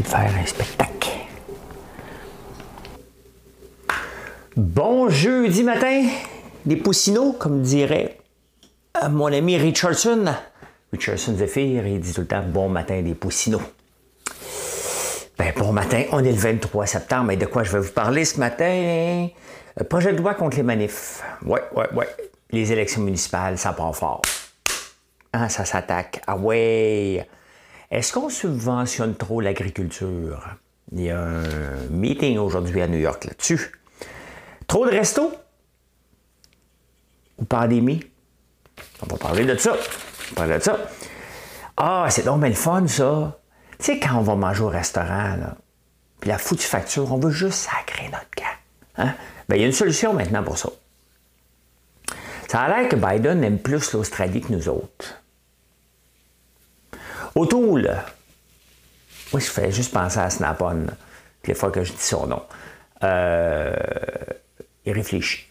De faire un spectacle. Bon jeudi matin, des poussinots, comme dirait euh, mon ami Richardson. Richardson Zephyr, il dit tout le temps bon matin des poussinots. Ben, bon matin, on est le 23 septembre, et de quoi je vais vous parler ce matin? Euh, projet de loi contre les manifs. Ouais, ouais, ouais. Les élections municipales, ça part fort. Ah, ça s'attaque. Ah ouais. Est-ce qu'on subventionne trop l'agriculture? Il y a un meeting aujourd'hui à New York là-dessus. Trop de restos? Ou pandémie? On va parler de ça. On va parler de ça. Ah, c'est donc bien le fun, ça. Tu sais, quand on va manger au restaurant, là, puis la foutue facture, on veut juste sacrer notre cas. Hein? Ben, il y a une solution maintenant pour ça. Ça a l'air que Biden aime plus l'Australie que nous autres. Autour, moi, je fais juste penser à Snap-on, les fois que je dis son nom. Euh, il réfléchit.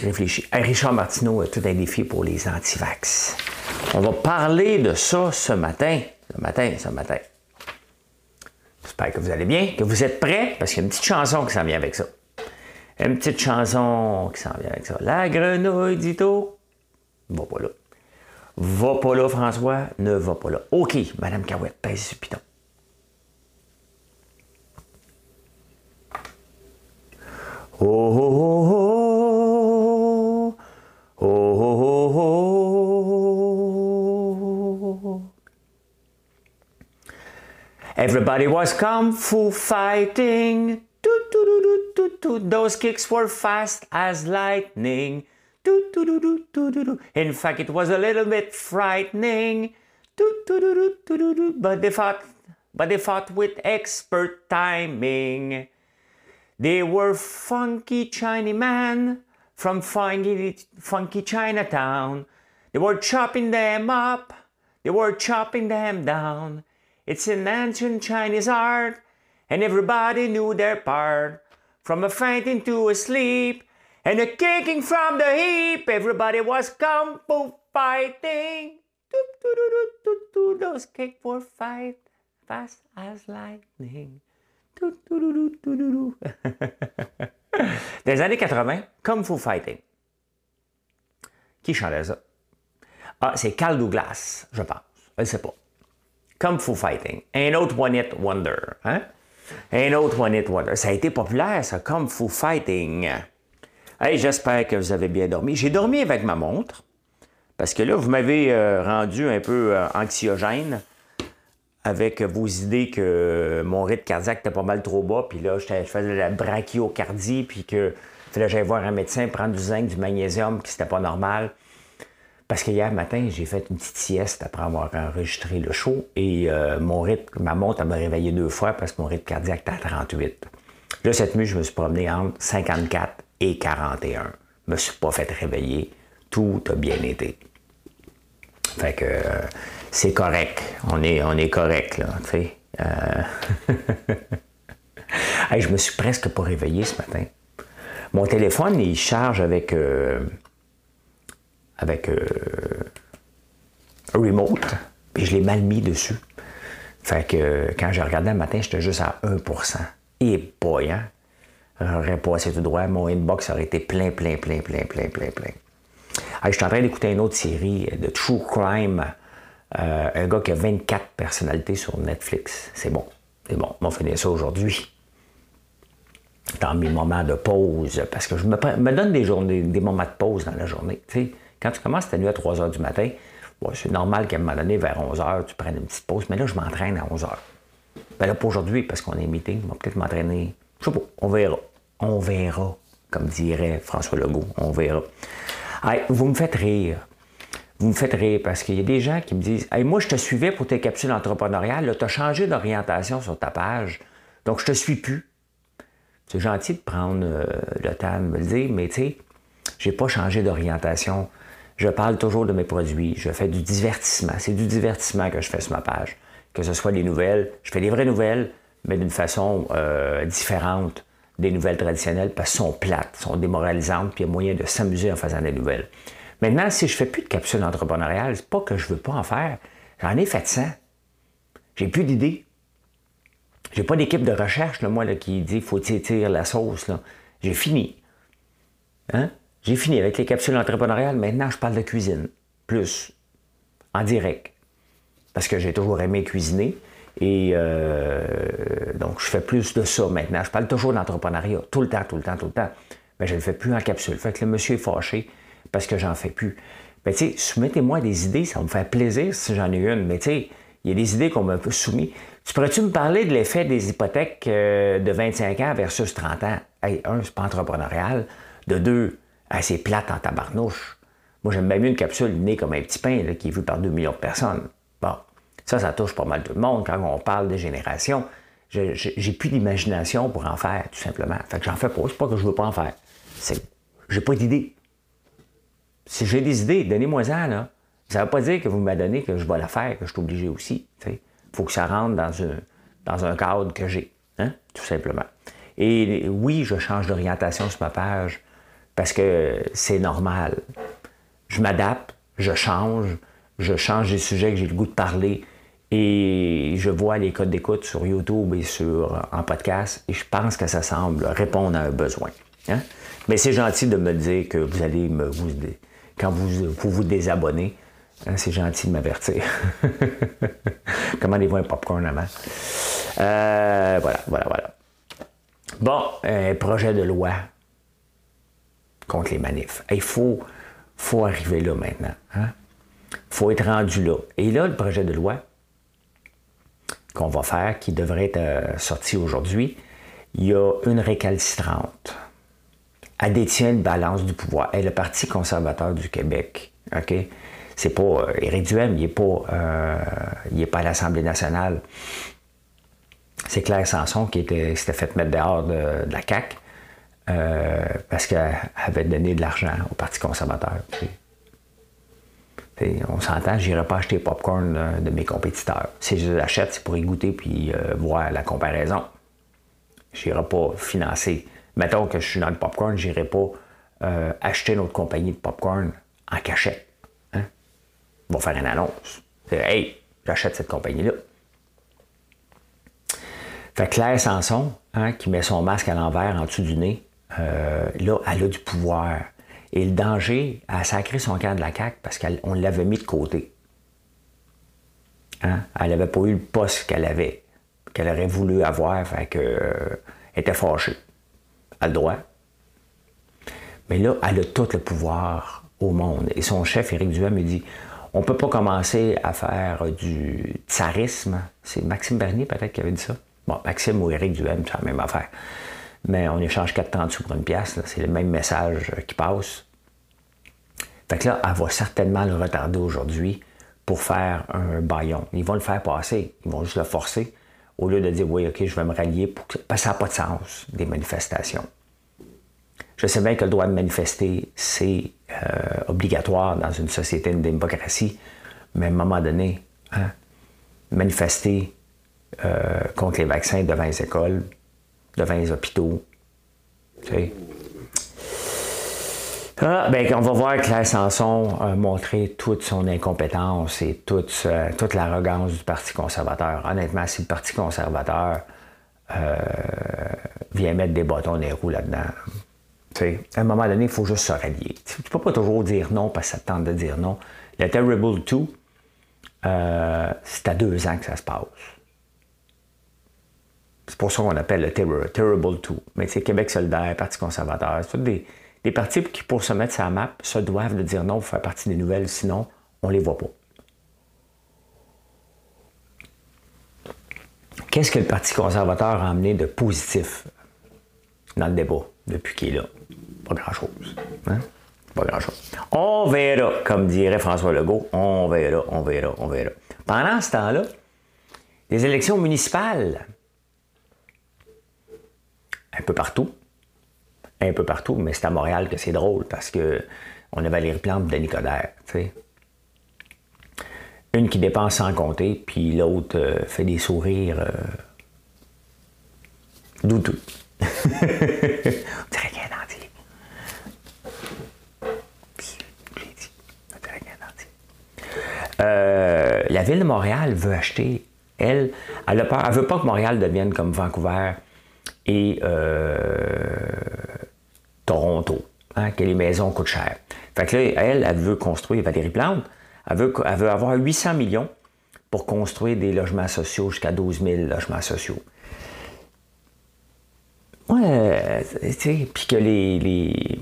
Réfléchit. Richard Martineau a tout un défi pour les antivax. On va parler de ça ce matin. Ce matin, ce matin. J'espère que vous allez bien, que vous êtes prêts, parce qu'il y a une petite chanson qui s'en vient avec ça. Une petite chanson qui s'en vient avec ça. La grenouille d'Ito. Va pas là. Va pas là, François, ne va pas là. OK, Madame Cahouette, pèse sur piton. Oh, oh, oh, oh, oh, oh, Everybody was kung fu fighting. Those kicks were fast as lightning. In fact, it was a little bit frightening. But they fought, but they fought with expert timing. They were funky Chinaman from funky, funky Chinatown. They were chopping them up. They were chopping them down. It's an ancient Chinese art, and everybody knew their part. From a fainting to a sleep, and a kicking from the hip. Everybody was kung fu fighting. Those kick for fight fast as lightning. Dans les années 80, Kung Fu Fighting. Qui chantait ça? Ah, c'est Carl Douglas, je pense. Je ne sais pas. Kung Fu Fighting. Un autre One Hit Wonder. Hein? Un autre One Hit Wonder. Ça a été populaire, ça, Kung Fu Fighting. Hey, j'espère que vous avez bien dormi. J'ai dormi avec ma montre, parce que là, vous m'avez euh, rendu un peu euh, anxiogène avec vos idées que mon rythme cardiaque était pas mal trop bas, puis là, je faisais de la brachiocardie, puis que fallait que j'aille voir un médecin, prendre du zinc, du magnésium, que c'était pas normal. Parce que hier matin, j'ai fait une petite sieste après avoir enregistré le show et euh, mon rythme, ma montre, m'a réveillé deux fois parce que mon rythme cardiaque était à 38. Là, cette nuit, je me suis promené entre 54 et 41. Je me suis pas fait réveiller. Tout a bien été. Fait que euh, c'est correct. On est, on est correct, là, tu. Euh... je me suis presque pas réveillé ce matin. Mon téléphone, il charge avec... Euh, euh, remote, puis je l'ai mal mis dessus. Fait que quand j'ai regardé le matin, j'étais juste à 1% Et boy, hein? J'aurais passé tout droit, mon inbox aurait été plein, plein, plein, plein, plein, plein, plein. je suis en train d'écouter une autre série de True Crime. Euh, un gars qui a 24 personnalités sur Netflix. C'est bon. C'est bon. On va finir ça aujourd'hui. Dans mes moments de pause. Parce que je me, donne des, journées, des moments de pause dans la journée. quand tu commences ta nuit à 3 h du matin, c'est normal qu'à un moment donné, vers 11 h, tu prennes une petite pause. Mais là, je m'entraîne à 11 h. Ben là, pour aujourd'hui, parce qu'on est meeting, on va peut-être m'entraîner je sais pas, on verra. On verra, comme dirait François Legault, on verra. vous me faites rire. vous me faites rire parce qu'il y a des gens qui me disent hey, Moi, je te suivais pour tes capsules entrepreneuriales, tu as changé d'orientation sur ta page, donc je te suis plus. C'est gentil de prendre euh, le temps de me le dire, mais tu sais, j'ai pas changé d'orientation. Je parle toujours de mes produits. Je fais du divertissement. C'est du divertissement que je fais sur ma page. Que ce soit des nouvelles. Je fais des vraies nouvelles, mais d'une façon euh, différente des nouvelles traditionnelles parce qu'elles sont plates, sont démoralisantes, puis il y a moyen de s'amuser en faisant des nouvelles. Maintenant, si je fais plus de capsules entrepreneuriales, c'est pas que je veux pas en faire. J'en ai fait 100. J'ai plus d'idées. J'ai pas d'équipe de recherche, là, moi, là, qui dit faut tirer la sauce. J'ai fini. Hein? J'ai fini avec les capsules entrepreneuriales. Maintenant, je parle de cuisine. Plus. En direct. Parce que j'ai toujours aimé cuisiner. Et euh, donc, je fais plus de ça maintenant. Je parle toujours d'entrepreneuriat. Tout le temps, tout le temps, tout le temps. Mais je ne le fais plus en capsule. Fait que le monsieur est fâché parce que j'en fais plus. Mais tu sais, soumettez-moi des idées. Ça va me faire plaisir si j'en ai une. Mais tu sais, il y a des idées qu'on m'a soumis. Tu pourrais-tu me parler de l'effet des hypothèques euh, de 25 ans versus 30 ans? Hey, un, c'est pas entrepreneurial. De deux, assez plate en tabarnouche. Moi, j'aime bien mieux une capsule née comme un petit pain qui est vue par 2 millions de personnes. Ça, ça touche pas mal tout le monde. Quand on parle de génération, j'ai plus d'imagination pour en faire, tout simplement. Fait que j'en fais pas. C'est pas que je veux pas en faire. C'est j'ai pas d'idée. Si j'ai des idées, donnez-moi-en, là. Ça veut pas dire que vous m'avez donné que je vais la faire, que je suis obligé aussi. Il faut que ça rentre dans, dans un cadre que j'ai, hein, tout simplement. Et oui, je change d'orientation sur ma page parce que c'est normal. Je m'adapte, je change, je change des sujets que j'ai le goût de parler et je vois les codes d'écoute sur YouTube et sur, en podcast et je pense que ça semble répondre à un besoin. Hein. Mais c'est gentil de me dire que vous allez me, quand vous vous, désabonnez, hein, c'est gentil de m'avertir. Comment les vous un popcorn avant? Euh, voilà, voilà, voilà. Bon, un projet de loi contre les manifs. Il faut, faut arriver là maintenant. Il hein? faut être rendu là. Et là, le projet de loi qu'on va faire, qui devrait être euh, sorti aujourd'hui, il y a une récalcitrante. Elle détient une balance du pouvoir. Elle est le Parti conservateur du Québec. OK? C'est pas euh, Éric Duhem, il n'est pas, euh, pas à l'Assemblée nationale. C'est Claire Sanson qui, s'était fait mettre dehors de, la CAQ. Parce qu'elle avait donné de l'argent au Parti conservateur. On s'entend, je n'irai pas acheter popcorn euh, de mes compétiteurs. Si je l'achète, c'est pour y goûter puis euh, voir la comparaison. Je n'irai pas financer. Mettons que je suis dans le popcorn, je n'irai pas acheter une autre compagnie de popcorn en cachette. Hein? Ils vont faire une annonce. Hey, j'achète cette compagnie-là. Fait Claire Sanson, hein, qui met son masque à l'envers en dessous du nez, euh, là, elle a du pouvoir. Et le danger, a sacré son camp de la CAQ parce qu'on l'avait mis de côté. Hein? Elle n'avait pas eu le poste qu'elle avait, qu'elle aurait voulu avoir, fait que, euh, était fâchée. Elle a le droit. Mais là, elle a tout le pouvoir au monde. Et son chef, Éric Duhem, me dit on ne peut pas commencer à faire du tsarisme. C'est Maxime Bernier, peut-être, qui avait dit ça. Bon, Maxime ou Éric Duhem, c'est la même affaire mais on échange 4,30 sous pour une pièce. C'est le même message euh, qui passe. Fait là, elle va certainement le retarder aujourd'hui pour faire un baillon. Ils vont le faire passer, ils vont juste le forcer, au lieu de dire oui, ok, je vais me rallier, pour que... parce que ça n'a pas de sens, des manifestations. Je sais bien que le droit de manifester, c'est euh, obligatoire dans une société, une démocratie, mais à un moment donné, hein, manifester euh, contre les vaccins devant les écoles, devant les hôpitaux. Ah, ben, on va voir Claire Sanson a montré toute son incompétence et toute, euh, toute l'arrogance du Parti conservateur. Honnêtement, si le Parti conservateur euh, vient mettre des bâtons des roues là-dedans, à un moment donné, il faut juste se rallier. Tu ne peux pas toujours dire non parce que ça te tente de dire non. Le Terrible 2, euh, c'est à deux ans que ça se passe. C'est pour ça qu'on appelle le Terrible Two. Mais c'est Québec solidaire, Parti conservateur, c'est des, des partis qui, pour se mettre sur la map, se doivent de dire non pour faire partie des nouvelles, sinon, on les voit pas. Qu'est-ce que le Parti conservateur a amené de positif dans le débat depuis qu'il est là? Pas grand-chose. Hein? Pas grand-chose. On verra, comme dirait François Legault, on verra, on verra, on verra. Pendant ce temps-là, les élections municipales, un peu partout, un peu partout, mais c'est à Montréal que c'est drôle parce que on a Valérie Plante de Nicodère, tu sais. Une qui dépense sans compter, puis l'autre euh, fait des sourires euh, douteux. on dirait on dirait. Euh, la ville de Montréal veut acheter, elle, elle elle veut pas que Montréal devienne comme Vancouver et Toronto, hein, que les maisons coûtent cher. Fait que là, elle, elle veut construire, Valérie Plante, elle veut, elle veut avoir 800 millions pour construire des logements sociaux jusqu'à 12 000 logements sociaux. Ouais, tu sais, puis que les, les,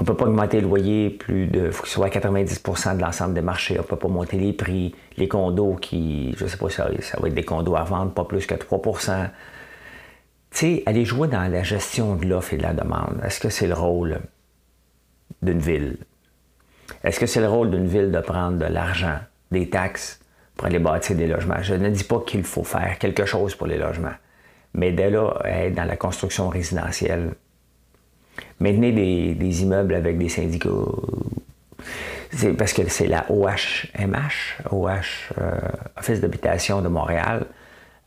On ne peut pas augmenter le loyer plus de. Il faut ce soit à 90 de l'ensemble des marchés. On ne peut pas monter les prix. Les condos qui. Je ne sais pas si ça, va être des condos à vendre, pas plus que 3 Tu sais, aller jouer dans la gestion de l'offre et de la demande, est-ce que c'est le rôle d'une ville? Est-ce que c'est le rôle d'une ville de prendre de l'argent, des taxes, pour aller bâtir des logements? Je ne dis pas qu'il faut faire quelque chose pour les logements, mais dès là, être dans la construction résidentielle, maintenir des, immeubles avec des syndicats, parce que c'est la OHMH, OH, euh, Office d'habitation de Montréal.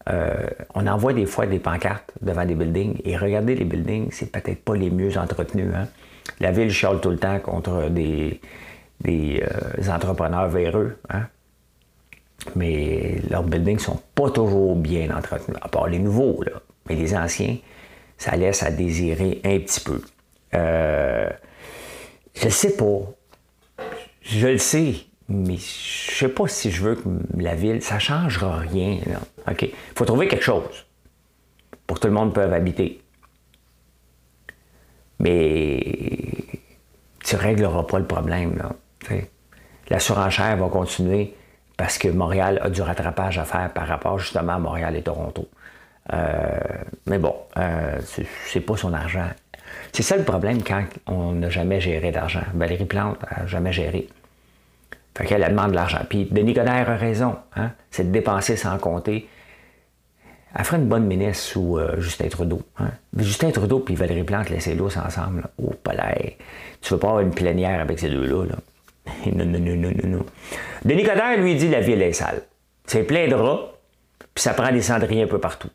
Euh, on envoie des fois des pancartes devant des buildings et regardez les buildings, c'est peut-être pas les mieux entretenus. Hein. La ville chiale tout le temps contre des, euh, entrepreneurs véreux. Hein? Mais leurs buildings sont pas toujours bien entretenus, à part les nouveaux. Mais les anciens, ça laisse à désirer un petit peu. Euh, je sais pas. Je le sais, mais je sais pas si je veux que la ville, ça changera rien. OK? Il faut trouver quelque chose pour que tout le monde puisse habiter. Mais tu régleras pas le problème. Là. La surenchère va continuer parce que Montréal a du rattrapage à faire par rapport justement à Montréal et Toronto. Euh, mais bon, euh, c'est pas son argent. C'est ça le problème quand on n'a jamais géré d'argent. Valérie Plante n'a jamais géré. Fait qu'elle demande de l'argent. Puis Denis Coderre a raison. Hein? C'est de dépenser sans compter. Elle ferait une bonne ministre sous euh, Justin Trudeau. Hein? Justin Trudeau puis Valérie Plante, laissez-les ensemble. Au palais. Tu veux pas avoir une plénière avec ces deux-là. Là. non, non, non, non, non. Denis Coderre lui dit la ville est sale. C'est plein de rats, puis ça prend des cendriers un peu partout.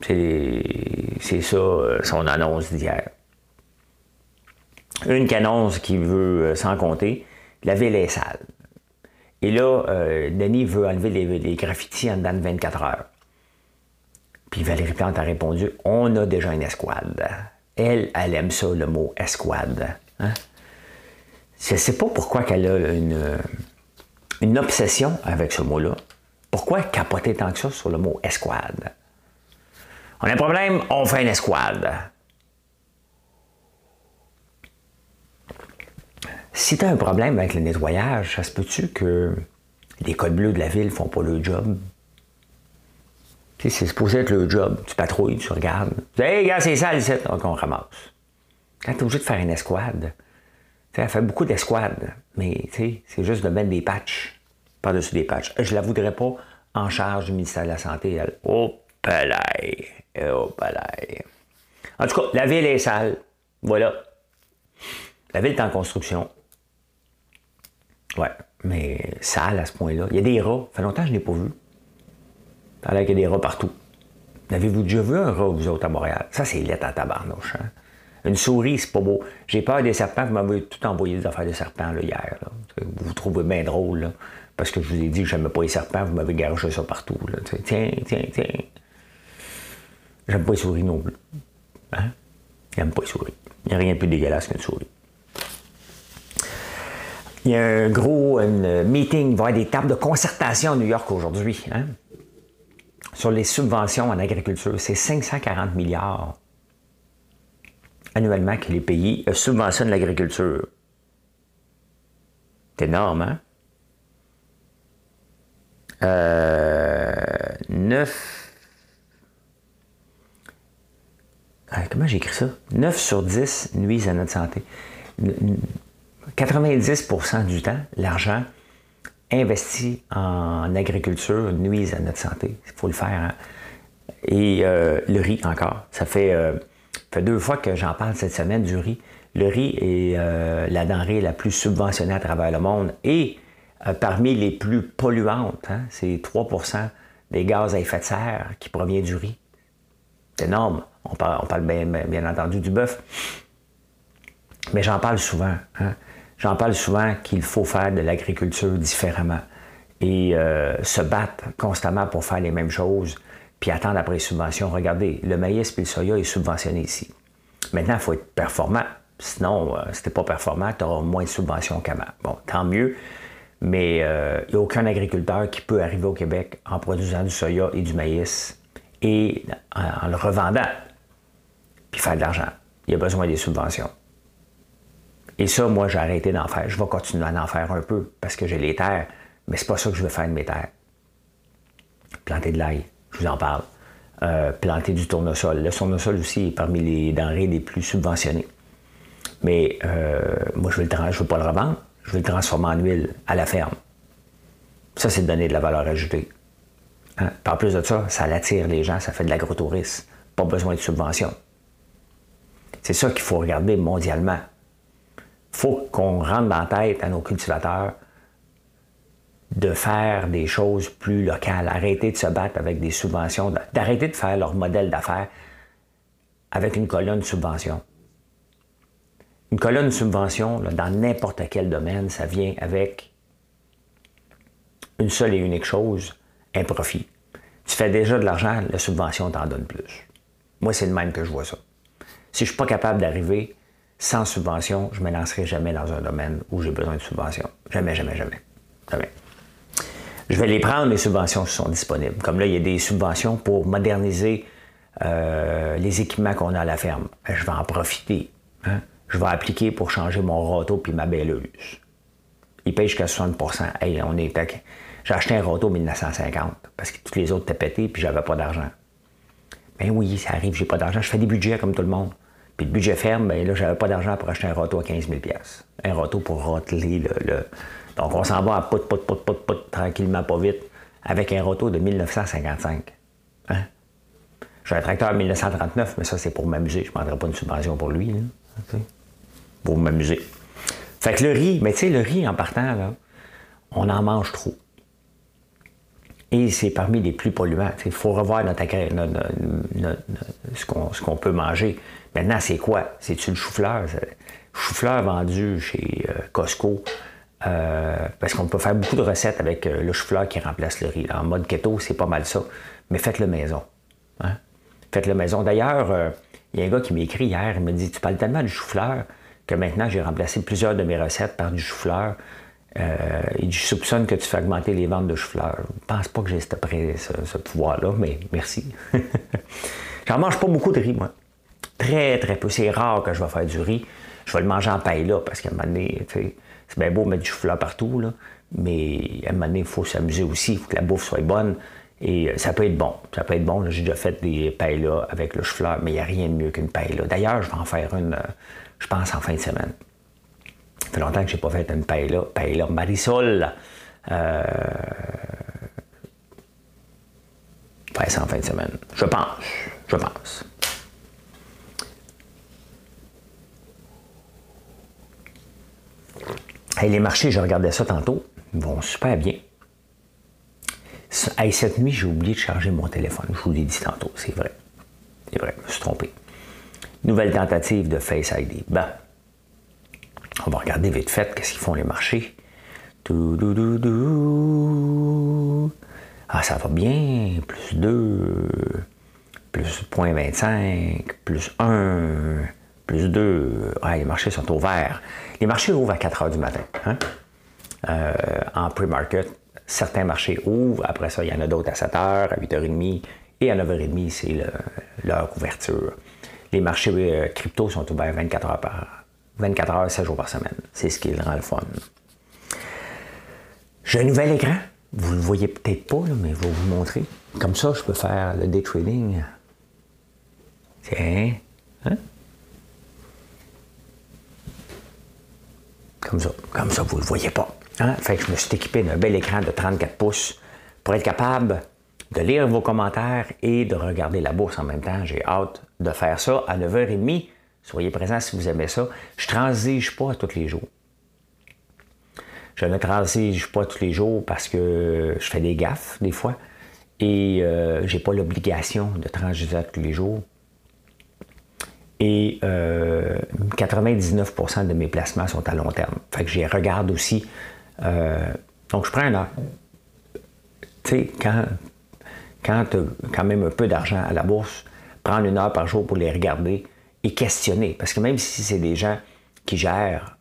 C'est ça euh, son annonce d'hier. Une annonce qui veut, euh, sans compter, la ville est sale. Et là, euh, Denis veut enlever les, les, graffitis en dedans de 24 heures. Puis Valérie Plante a répondu On a déjà une escouade. Elle, elle aime ça, le mot escouade. Hein? Je ne sais pas pourquoi qu'elle a une, une obsession avec ce mot-là. Pourquoi capoter tant que ça sur le mot escouade? On a un problème, on fait une escouade. Si tu as un problème avec le nettoyage, ça se peut-tu que les codes bleus de la ville font pas le job? c'est supposé être le job. Tu patrouilles, tu regardes. Tu dis, hey, gars, c'est sale ici. Donc, on ramasse. Quand tu es obligé de faire une escouade, tu elle fait beaucoup d'escouades, mais c'est juste de mettre des patchs par-dessus des patchs. Je la voudrais pas en charge du ministère de la Santé. Elle. Oh, palais. Oh, palais. En tout cas, la ville est sale. Voilà. La ville est en construction. Ouais, mais sale à ce point-là. Il y a des rats. Ça fait longtemps que je n'ai pas vu. Alors qu'il y a des rats partout. Avez-vous déjà vu un rat, vous autres, à Montréal? Ça, c'est lettre à tabarnouche. Hein? Une souris, c'est pas beau. J'ai peur des serpents. Vous m'avez tout envoyé des affaires de serpents hier. Vous vous trouvez bien drôle. Là, parce que je vous ai dit que j'aimais pas les serpents. Vous m'avez garoché ça partout. Tiens, tiens, tiens. J'aime pas les souris non plus. Hein? J'aime pas les souris. Il n'y a rien de plus dégueulasse qu'une souris. Il y a un gros meeting, il va y avoir des tables de concertation à New York aujourd'hui. Hein? sur les subventions en agriculture. C'est 540 milliards annuellement que les pays euh, subventionnent l'agriculture. C'est énorme, hein? Euh, 9. Ah, comment j'écris ça? 9 sur 10 nuisent à notre santé. 90% du temps, l'argent investi en agriculture nuise à notre santé. Il faut le faire. Hein. Et euh, le riz encore. Ça fait, euh, deux fois que j'en parle cette semaine du riz. Le riz est euh, la denrée la plus subventionnée à travers le monde et parmi les plus polluantes. Hein. C'est 3% des gaz à effet de serre qui provient du riz. C'est énorme. On parle, bien, entendu du bœuf. Mais j'en parle souvent. Hein. J'en parle souvent qu'il faut faire de l'agriculture différemment et euh, se battre constamment pour faire les mêmes choses, puis attendre après les subventions. Regardez, le maïs et le soya est subventionné ici. Maintenant, il faut être performant. Sinon, euh, si tu pas performant, tu auras moins de subventions qu'avant. Bon, tant mieux, mais euh, il n'y a aucun agriculteur qui peut arriver au Québec en produisant du soya et du maïs et en, en le revendant, puis faire de l'argent. Il a besoin des subventions. Et ça, moi, j'ai arrêté d'en faire. Je vais continuer à en faire un peu parce que j'ai les terres, mais c'est pas ça que je veux faire de mes terres. Planter de l'ail, je vous en parle. Euh, planter du tournesol. Le tournesol aussi est parmi les denrées les plus subventionnées. Mais euh, moi, je ne veux pas le revendre, je veux le transformer en huile à la ferme. Ça, c'est de donner de la valeur ajoutée. Hein? En plus de ça, ça attire les gens, ça fait de l'agrotourisme. Pas besoin de subventions. C'est ça qu'il faut regarder mondialement faut qu'on rentre dans la tête à nos cultivateurs de faire des choses plus locales, arrêter de se battre avec des subventions, d'arrêter de faire leur modèle d'affaires avec une colonne de subvention. Une colonne de subvention, dans n'importe quel domaine, ça vient avec une seule et unique chose, un profit. Tu fais déjà de l'argent, la subvention t'en donne plus. Moi, c'est le même que je vois ça. Si je ne suis pas capable d'arriver sans subvention, je ne me lancerai jamais dans un domaine où j'ai besoin de subvention. Jamais, jamais, jamais. Jamais. Je vais les prendre, les subventions qui sont disponibles. Comme là, il y a des subventions pour moderniser euh, les équipements qu'on a à la ferme. Je vais en profiter. Hein. Je vais appliquer pour changer mon râteau puis ma belleuse. Il paye jusqu'à 60% hey, on est J'ai acheté un râteau en 1950 parce que tous les autres étaient pétés puis j'avais pas d'argent. Ben oui, ça arrive, j'ai pas d'argent. Je fais des budgets comme tout le monde. Puis le budget ferme, bien là, j'avais pas d'argent pour acheter un râteau à 15 000 Un râteau pour râteler le, Donc on s'en va à pout, pout, pout, pout, pout, tranquillement, pas vite, avec un râteau de 1955. Hein? J'ai un tracteur de 1939, mais ça, c'est pour m'amuser. Je ne prendrai pas une subvention pour lui. Pour m'amuser. Fait que le riz, mais tu sais, le riz en partant, là, on en mange trop. Et c'est parmi les plus polluants. Il faut revoir notre, ce qu'on peut manger. Maintenant, c'est quoi? C'est-tu le chou-fleur? Chou-fleur vendu chez euh, Costco. Euh, parce qu'on peut faire beaucoup de recettes avec euh, le chou-fleur qui remplace le riz. En mode keto, c'est pas mal ça. Mais faites-le maison. Hein? Faites-le maison. D'ailleurs, il y a un gars qui m'a écrit hier, il m'a dit Tu parles tellement du chou-fleur que maintenant j'ai remplacé plusieurs de mes recettes par du chou-fleur. et je soupçonne que tu fais augmenter les ventes de chou-fleur. Je pense pas que j'ai ce, ce pouvoir-là, mais merci. J'en mange pas beaucoup de riz, moi. Très, très peu. C'est rare que je vais faire du riz. Je vais le manger en paille là, parce qu'à un moment donné, c'est bien beau mettre du chou partout, là, mais à un moment donné, il faut s'amuser aussi, il faut que la bouffe soit bonne. Et euh, ça peut être bon. Ça peut être bon. J'ai déjà fait des pailles là avec le chou mais il n'y a rien de mieux qu'une paille là. D'ailleurs, je vais en faire une, euh, je pense, en fin de semaine. Ça fait longtemps que je n'ai pas fait une. Paille là, Marisol. Euh... Faire ça en fin de semaine. Je pense. Je pense. Les marchés, je regardais ça tantôt, vont super bien. cette nuit, j'ai oublié de charger mon téléphone. Je vous l'ai dit tantôt, c'est vrai. C'est vrai, je me suis trompé. Nouvelle tentative de Face ID. Ben, on va regarder vite fait qu'est-ce qu'ils font les marchés. Ah, ça va bien. Plus 2, plus 0.25, plus 1, plus 2. Ah, les marchés sont ouverts. Les marchés ouvrent à 4 heures du matin. Hein? Euh, en pre-market, certains marchés ouvrent. Après ça, il y en a d'autres à 7 heures, à 8h30 et à 9h30, c'est leur ouverture. Les marchés euh, crypto sont ouverts 24 heures par 24 heures, 7 jours par semaine. C'est ce qui rend le fun. J'ai un nouvel écran. Vous ne le voyez peut-être pas, mais je vais vous montrer. Comme ça, je peux faire le day trading. Tiens. Hein? Comme ça. Comme ça, vous ne le voyez pas. Hein? Fait que je me suis équipé d'un bel écran de 34 pouces pour être capable de lire vos commentaires et de regarder la bourse en même temps. J'ai hâte de faire ça à 9h30. Soyez présents si vous aimez ça. Je ne transige pas tous les jours. Je ne transige pas tous les jours parce que je fais des gaffes des fois et euh, j'ai pas l'obligation de transiger tous les jours. Et 99% euh, de mes placements sont à long terme. Fait que je regarde aussi. Euh, donc je prends un heure. Tu sais, quand, quand tu as quand même un peu d'argent à la bourse, prendre une heure par jour pour les regarder et questionner. Parce que même si c'est des gens qui gèrent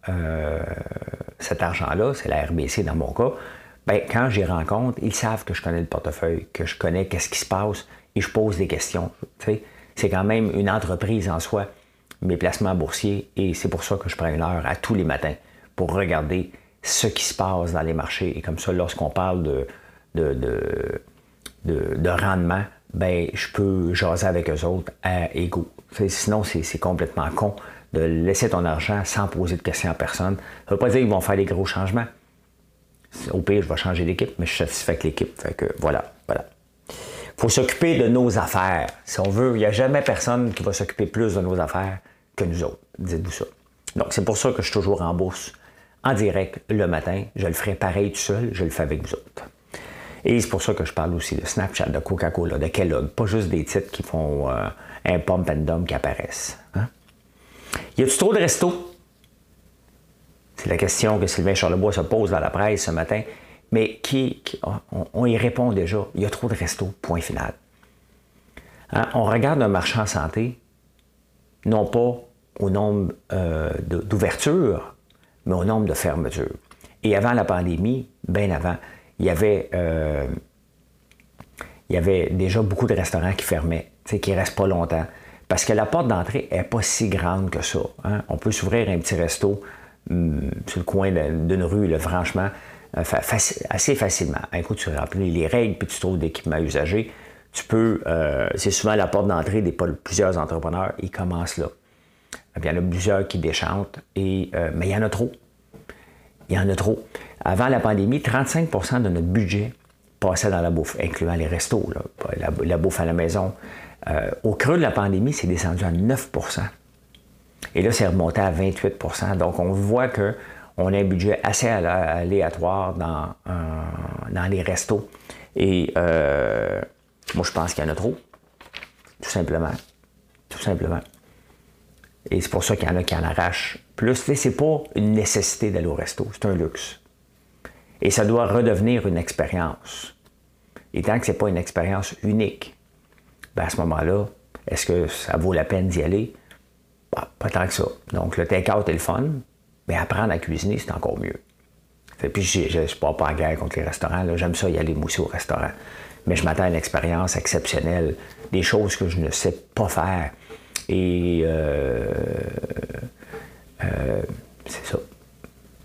cet argent-là, c'est la RBC dans mon cas, ben, quand j'y rencontre, ils savent que je connais le portefeuille, que je connais qu'est-ce qui se passe et je pose des questions. C'est quand même une entreprise en soi, mes placements boursiers, et c'est pour ça que je prends une heure à tous les matins pour regarder ce qui se passe dans les marchés. Et comme ça, lorsqu'on parle de, de, de, rendement, ben, je peux jaser avec eux autres à égaux. Sinon, c'est complètement con de laisser ton argent sans poser de questions à personne. Ça ne veut pas dire qu'ils vont faire des gros changements. Au pire, je vais changer d'équipe, mais je suis satisfait avec l'équipe. Fait que voilà, voilà. Faut s'occuper de nos affaires. Si on veut, il n'y a jamais personne qui va s'occuper plus de nos affaires que nous autres. Dites-vous ça. Donc, c'est pour ça que je suis toujours en bourse, en direct, le matin. Je le ferai pareil tout seul, je le fais avec vous autres. Et c'est pour ça que je parle aussi de Snapchat, de Coca-Cola, de Kellogg, pas juste des titres qui font euh, un pump and qui apparaissent. Hein? Y a-tu trop de restos? C'est la question que Sylvain Charlebois se pose dans la presse ce matin. Mais qui, on, y répond déjà. Il y a trop de restos, point final. Hein, on regarde un marché en santé, non pas au nombre euh, d'ouvertures, mais au nombre de fermetures. Et avant la pandémie, bien avant, il y avait, euh, déjà beaucoup de restaurants qui fermaient, qui ne restent pas longtemps. Parce que la porte d'entrée n'est pas si grande que ça. Hein. On peut s'ouvrir un petit resto Hum, sur le coin d'une rue, là, franchement, euh, assez facilement. Un coup, tu remplis les règles, puis tu trouves d'équipements usagés. Tu peux, euh, c'est souvent la porte d'entrée des plusieurs entrepreneurs, ils commencent là. il y en a plusieurs qui déchantent, et, euh, mais il y en a trop. Il y en a trop. Avant la pandémie, 35% de notre budget passait dans la bouffe, incluant les restos, la, bouffe à la maison. au creux de la pandémie, c'est descendu à 9% et là, c'est remonté à 28% Donc, on voit qu'on a un budget assez aléatoire dans, euh, dans les restos. Et euh, moi, je pense qu'il y en a trop. Tout simplement. Tout simplement. Et c'est pour ça qu'il y en a qui en arrachent plus. C'est pas une nécessité d'aller au resto, c'est un luxe. Et ça doit redevenir une expérience. Et tant que ce n'est pas une expérience unique, ben à ce moment-là, est-ce que ça vaut la peine d'y aller? pas tant que ça. Donc, le take-out est le fun, mais apprendre à cuisiner, c'est encore mieux. Et puis, je ne suis pas, en guerre contre les restaurants. J'aime ça y aller mousser au restaurant. Mais je m'attends à une expérience exceptionnelle, des choses que je ne sais pas faire. Et euh, euh, c'est ça.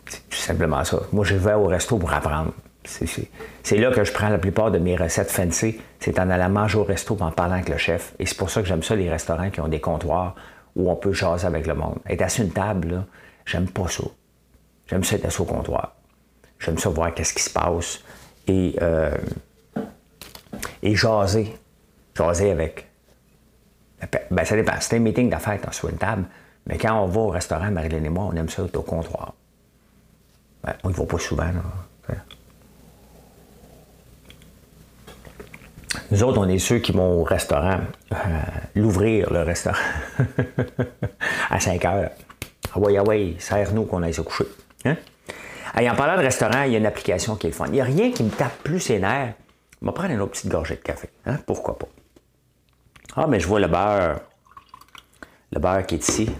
C'est tout simplement ça. Moi, je vais au resto pour apprendre. C'est là que je prends la plupart de mes recettes fancy. C'est en allant manger au resto en parlant avec le chef. Et c'est pour ça que j'aime ça, les restaurants qui ont des comptoirs où on peut jaser avec le monde. Être assis une table, j'aime pas ça. J'aime ça être assis au comptoir. J'aime ça voir qu'est-ce qui se passe et, euh, et jaser. Jaser avec. Ben, ça dépend. C'est un meeting d'affaires sur une table, mais quand on va au restaurant, Marilyn et moi, on aime ça être au comptoir. Ben, on ne va pas souvent. Là. Nous autres, on est ceux qui vont au restaurant, euh, l'ouvrir, le restaurant, à 5 heures. Ah ouais, ah ouais, serre-nous qu'on aille se coucher. Hein? en parlant de restaurant, il y a une application qui est fun. Il n'y a rien qui me tape plus ses nerfs. On va prendre une autre petite gorgée de café. Hein? Pourquoi pas? Ah, mais je vois le beurre. Le beurre qui est ici.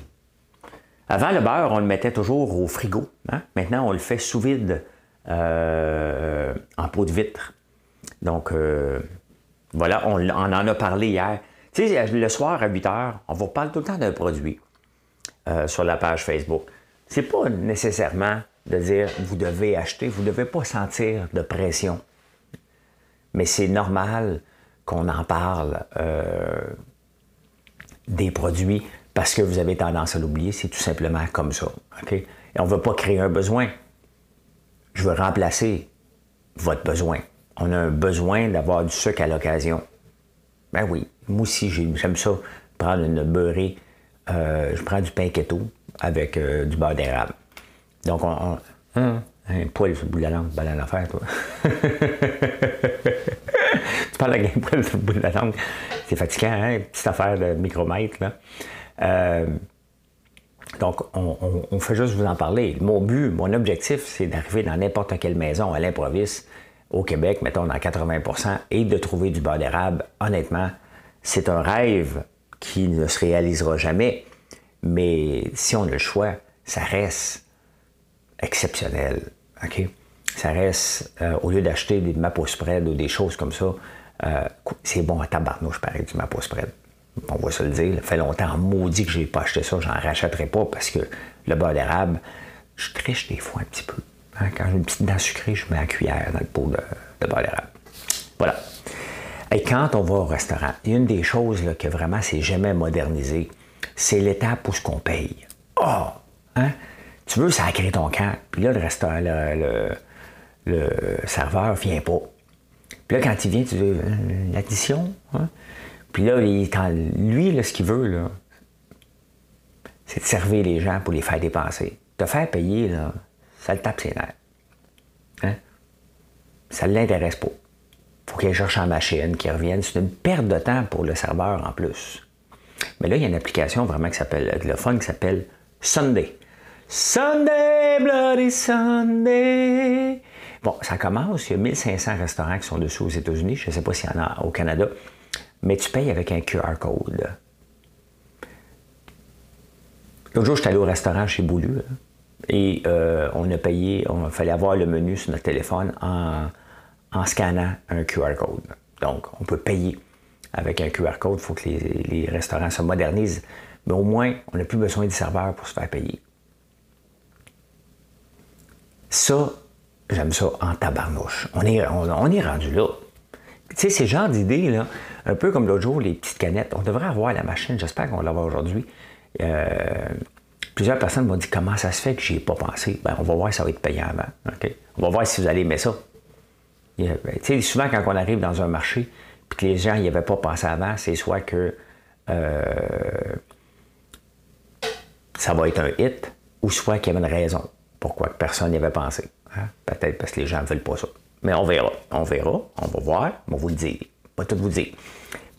Avant, le beurre, on le mettait toujours au frigo. Hein? Maintenant, on le fait sous vide euh, en pot de vitre. Donc, euh, voilà, on, en a parlé hier. Tu sais, le soir à 8 heures, on vous parle tout le temps d'un produit euh, sur la page Facebook. C'est pas nécessairement de dire vous devez acheter, vous ne devez pas sentir de pression. Mais c'est normal qu'on en parle euh, des produits parce que vous avez tendance à l'oublier, c'est tout simplement comme ça. Et on ne veut pas créer un besoin. Je veux remplacer votre besoin. On a un besoin d'avoir du sucre à l'occasion. Ben oui, moi aussi, j'aime ça, prendre une beurrée. Euh, je prends du pain keto avec euh, du beurre d'érable. Donc, on, hein, un poil sur le bout de la langue, balade l'affaire, toi. tu parles avec un poil sur le bout de la langue. C'est fatigant, hein? Petite affaire de micromètre, là. Euh, donc, on, fait juste vous en parler. Mon but, mon objectif, c'est d'arriver dans n'importe quelle maison à l'improviste au Québec, mettons dans 80% et de trouver du beurre d'érable. Honnêtement, c'est un rêve qui ne se réalisera jamais, mais si on a le choix, ça reste exceptionnel. OK? Ça reste, euh, au lieu d'acheter des mapo spread ou des choses comme ça, euh, c'est bon à tabarnouche, pareil, du mapo spread. On va se le dire. Ça fait longtemps, maudit que j'ai pas acheté ça, j'en rachèterai pas parce que le beurre d'érable, je triche des fois un petit peu. Hein, quand j'ai une petite dent sucrée, je mets la cuillère dans le pot de, beurre d'érable. Voilà. Et quand on va au restaurant, il une des choses là, que vraiment c'est jamais modernisé, c'est l'étape où ce qu'on paye. Oh! Hein? Tu veux sacrer ton camp, puis là, le restaurant, le, serveur vient pas. Puis là, quand il vient, tu dis euh, l'addition. Hein? Puis là, lui, ce qu'il veut, c'est de servir les gens pour les faire dépenser. Te faire payer, là, ça le tape ses nerfs. Hein? Ça ne l'intéresse pas. Faut qu'il cherche en machine, qu'il revienne. C'est une perte de temps pour le serveur en plus. Mais là, il y a une application vraiment qui s'appelle, le fun qui s'appelle Sunday. Sunday, Bloody Sunday. Bon, ça commence. Il y a 1500 restaurants qui sont dessus aux États-Unis. Je ne sais pas s'il y en a au Canada. Mais tu payes avec un QR code. L'autre jour, j'étais allé au restaurant chez Boulu. et euh, on a payé, on fallait avoir le menu sur notre téléphone en, scannant un QR code. Donc, on peut payer avec un QR code. Il faut que les, restaurants se modernisent. Mais au moins, on n'a plus besoin des serveurs pour se faire payer. Ça, j'aime ça en tabarnouche. On est, on, est rendu là. Tu sais, ces genres d'idées, là, un peu comme l'autre jour, les petites canettes, on devrait avoir la machine, j'espère qu'on va l'avoir aujourd'hui. Euh, plusieurs personnes m'ont dit comment ça se fait que j'y ai pas pensé. Ben, on va voir si ça va être payant avant. On va voir si vous allez aimer ça. Ben, sais, souvent, quand on arrive dans un marché, puis que les gens n'y avaient pas pensé avant, c'est soit que euh, ça va être un hit, ou soit qu'il y avait une raison pourquoi personne n'y avait pensé. Hein? Peut-être parce que les gens ne veulent pas ça. Mais on verra. On verra. On va voir. On va vous le dire. Pas tout vous dire.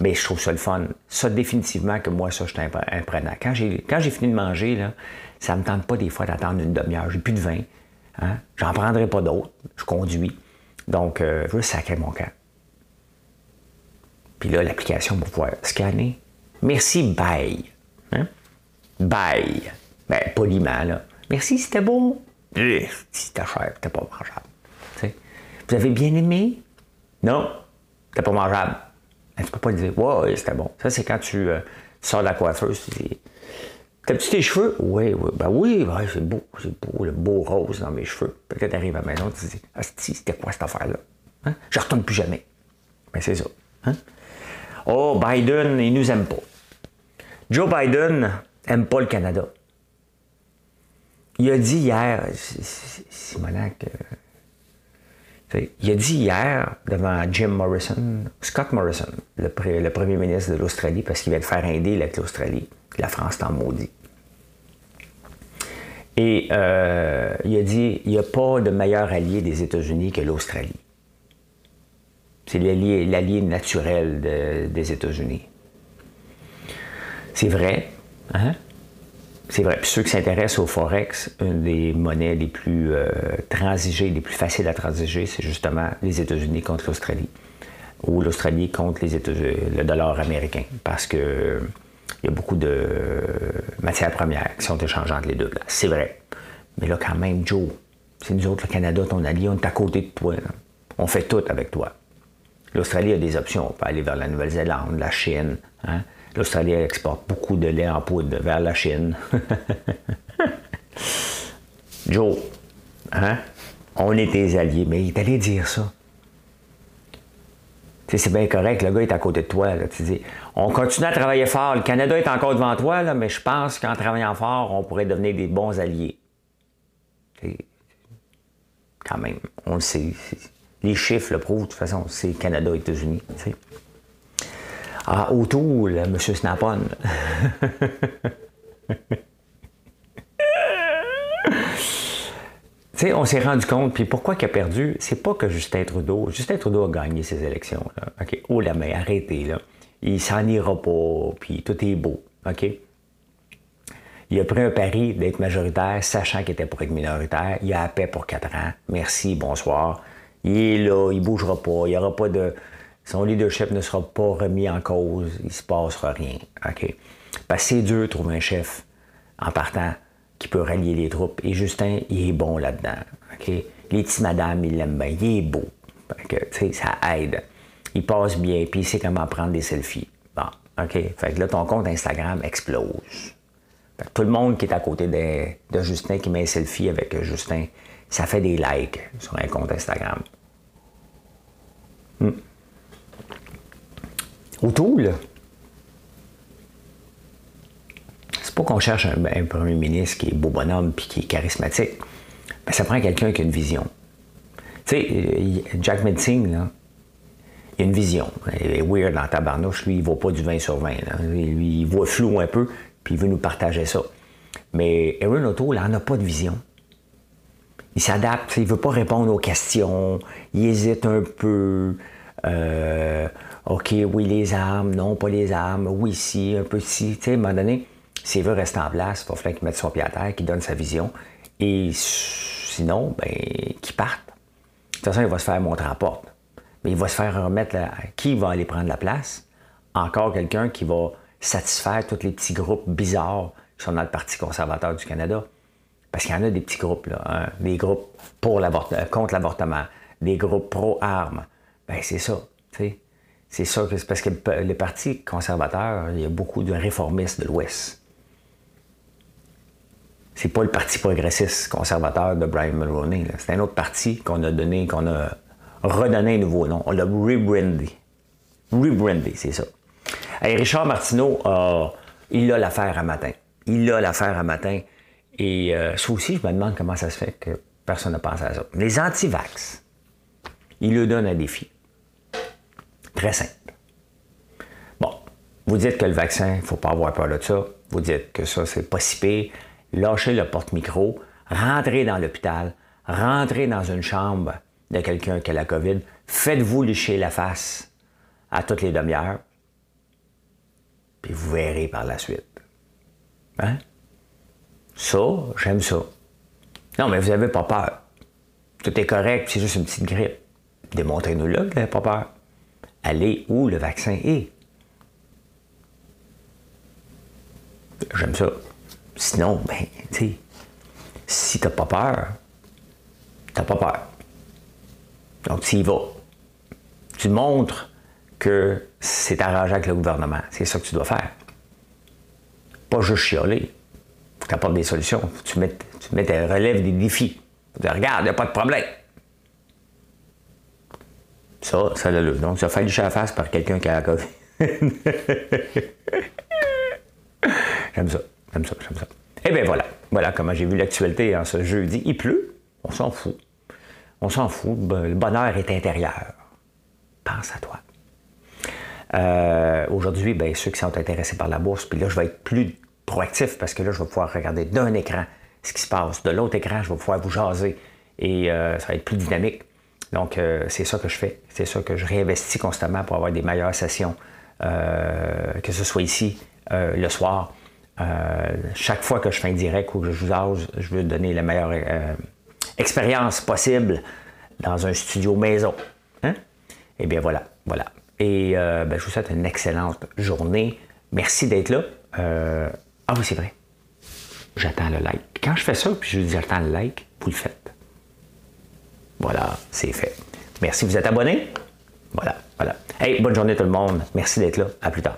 Mais je trouve ça le fun. Ça, définitivement, que moi, ça, je suis imprenant. Quand j'ai, quand j'ai fini de manger, là, ça ne me tente pas des fois d'attendre une demi-heure. J'ai plus de vin. Hein? J'en prendrai pas d'autres. Je conduis. Donc, euh, je veux sacrer mon camp. Puis là, l'application va pouvoir scanner. Merci, bye. Hein? Bye. Ben, poliment, là. Merci, c'était beau. C'était cher, c'était pas mangeable. Vous avez bien aimé? Non, c'était pas mangeable. Tu tu peux pas dire, ouais, c'était bon. Ça, c'est quand tu euh, sors de la coiffeuse, tu dis, T'as-tu tes cheveux? Oui, oui. Ben oui, c'est beau, c'est beau, le beau rose dans mes cheveux. Peut-être tu arrives à la maison, tu te dis, ah, c'était quoi cette affaire-là? Hein? Je retourne plus jamais. Ben c'est ça. Hein? Oh, Biden, il nous aime pas. Joe Biden aime pas le Canada. Il a dit hier, Simonac, euh, il a dit hier devant Jim Morrison, Scott Morrison, le, premier ministre de l'Australie, parce qu'il va le faire un deal avec l'Australie. La France t'en maudit. Et euh, il a dit il n'y a pas de meilleur allié des États-Unis que l'Australie. C'est l'allié naturel des États-Unis. C'est vrai, hein? C'est vrai. Puis ceux qui s'intéressent au Forex, une des monnaies les plus euh, transigées, les plus faciles à transiger, c'est justement les États-Unis contre l'Australie. Ou l'Australie contre les États le dollar américain. Parce que il y a beaucoup de matières premières qui sont échangées entre les deux. C'est vrai. Mais là, quand même, Joe, c'est nous autres, le Canada, ton allié, on est à côté de toi. On fait tout avec toi. L'Australie a des options. On peut aller vers la Nouvelle-Zélande, la Chine. Hein? L'Australie exporte beaucoup de lait en poudre vers la Chine. Joe, hein? On est tes alliés, mais il est allé dire ça. C'est bien correct, le gars est à côté de toi. tu dis, on continue à travailler fort. Le Canada est encore devant toi, mais je pense qu'en travaillant fort, on pourrait devenir des bons alliés. quand même, on le sait. Les chiffres le prouvent, de toute façon, c'est Canada et États-Unis. Ah, autour, M. Snapon. on s'est rendu compte, puis pourquoi il a perdu, c'est pas que Justin Trudeau, Justin Trudeau a gagné ses élections. OK, oh la main, arrêtez, là. Il s'en ira pas, puis tout est beau, OK? Il a pris un pari d'être majoritaire, sachant qu'il était pour être minoritaire. Il a la paix pour quatre ans. Merci, bonsoir. Il est là, il bougera pas, il y aura pas de... Son leadership ne sera pas remis en cause, il se passera rien, OK? Parce que c'est dur de trouver un chef en partant qui peut rallier les troupes. Et Justin, il est bon là-dedans. Les petits madames, il l'aiment bien. Il est beau. ça aide. Il passe bien, puis il sait comment prendre des selfies. Bon, OK? Fait que là, ton compte Instagram explose. tout le monde qui est à côté de, Justin, qui met un selfie avec Justin, ça fait des likes sur un compte Instagram. Hmm. Autour, là, C'est pas qu'on cherche un, premier ministre qui est beau bonhomme puis qui est charismatique. Mais ça prend quelqu'un qui a une vision. Tu sais, Jack Metzing, là, il a une vision. Il est weird dans ta barnouche. Lui, il ne voit pas du 20 sur 20. Lui, il voit flou un peu, puis il veut nous partager ça. Mais Aaron Otto, il n'en a pas de vision. Il s'adapte, il ne veut pas répondre aux questions, il hésite un peu. Euh, OK, oui, les armes, non, pas les armes, oui, si, un peu si. Tu sais, à un moment donné, s'il veut rester en place, il va falloir qu'il mette son pied à terre, qu'il donne sa vision. Et sinon, ben, qu'il parte. De toute façon, il va se faire montrer en porte. Mais il va se faire remettre qui va aller prendre la place? Encore quelqu'un qui va satisfaire tous les petits groupes bizarres qui sont dans le Parti conservateur du Canada. Parce qu'il y en a des petits groupes, là, hein. des groupes pour contre l'avortement, des groupes pro-armes. Ben, c'est ça. C'est ça, c'est parce que le Parti conservateur, il y a beaucoup de réformistes de l'Ouest. C'est pas le Parti progressiste conservateur de Brian Mulroney. C'est un autre parti qu'on a donné, qu'on a redonné un nouveau nom. On l'a rebrandé. Rebrandé, c'est ça. Et Richard Martineau, il a l'affaire à matin. Il a l'affaire à matin. Et euh, ça aussi, je me demande comment ça se fait que personne n'a pensé à ça. Les anti-vax, il lui donne un défi. Très simple. Bon, vous dites que le vaccin, il ne faut pas avoir peur de ça. Vous dites que ça, c'est pas si pire lâchez le porte-micro, rentrez dans l'hôpital, rentrez dans une chambre de quelqu'un qui a la COVID, faites-vous licher la face à toutes les demi-heures, puis vous verrez par la suite. Hein? Ça, j'aime ça. Non, mais vous n'avez pas peur. Tout est correct, c'est juste une petite grippe. Démontrez-nous-le que vous n'avez pas peur. Allez où le vaccin est. J'aime ça. Sinon, ben, tu sais, si t'as pas peur, t'as pas peur. Donc, tu y vas. Tu montres que c'est arrangé avec le gouvernement. C'est ça que tu dois faire. Pas juste chialer. Faut que tu apportes des solutions. Faut que tu mettes, tu mettes, relèves des défis. Faut regarde, il n'y a pas de problème. Ça, ça l'a le. Donc, ça fait du à face par quelqu'un qui a la COVID. J'aime ça. J'aime ça, j'aime ça. Eh bien voilà, voilà comment j'ai vu l'actualité en ce jeudi. Il pleut, on s'en fout. On s'en fout, le bonheur est intérieur. Pense à toi. Euh, aujourd'hui, ben, ceux qui sont intéressés par la bourse, puis là, je vais être plus proactif parce que là, je vais pouvoir regarder d'un écran ce qui se passe. De l'autre écran, je vais pouvoir vous jaser et euh, ça va être plus dynamique. Donc, euh, c'est ça que je fais. C'est ça que je réinvestis constamment pour avoir des meilleures sessions, que ce soit ici, le soir, euh, chaque fois que je fais un direct ou que je vous ose, je veux donner la meilleure euh, expérience possible dans un studio maison. Hein? Eh bien voilà, voilà. Et euh, ben, je vous souhaite une excellente journée. Merci d'être là. ah oui, c'est vrai. J'attends le like. Quand je fais ça, puis je dis j'attends le like, vous le faites. Voilà, c'est fait. Merci, vous êtes abonné? Voilà, voilà. Hey, bonne journée tout le monde. Merci d'être là. À plus tard.